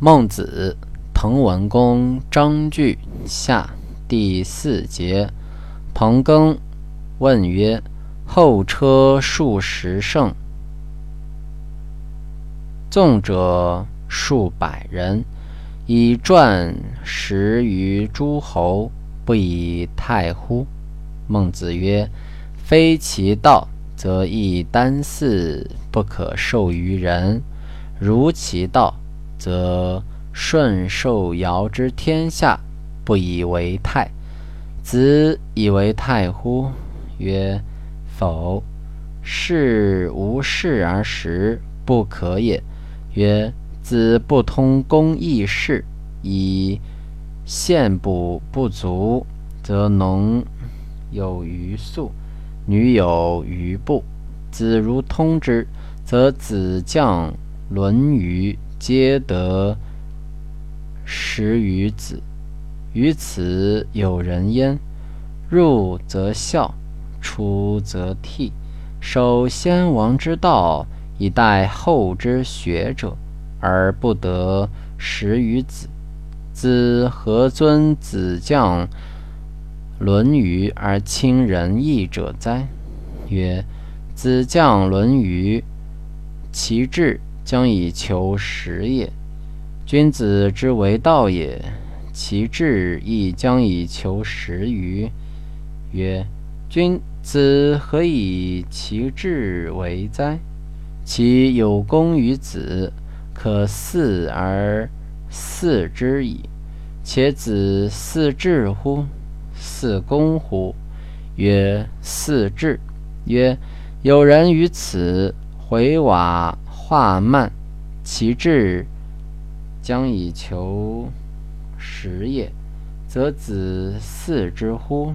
孟子《滕文公章句下》第四节。彭庚问曰：“后车数十乘，纵者数百人，以传十余诸侯，不以太乎？”孟子曰：“非其道，则亦单驷不可授于人；如其道，”则顺受尧之天下，不以为泰。子以为泰乎？曰：否。事无事而食，不可也。曰：子不通公义事，以献补不足，则农有余粟，女有余布。子如通之，则子将《论语》。皆得十余子，于此有人焉。入则孝，出则悌，守先王之道，以待后之学者，而不得十余子。子何尊子将《论语》而亲仁义者哉？曰：子将《论语》，其志。将以求实也。君子之为道也，其志亦将以求实于。曰：君子何以其志为哉？其有功于子，可似而似之矣。且子似志乎？似公乎？曰：似志。曰：有人于此回瓦。化慢，其志将以求实也，则子嗣之乎？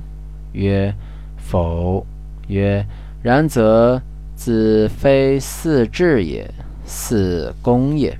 曰：否。曰：然则子非嗣志也，嗣公也。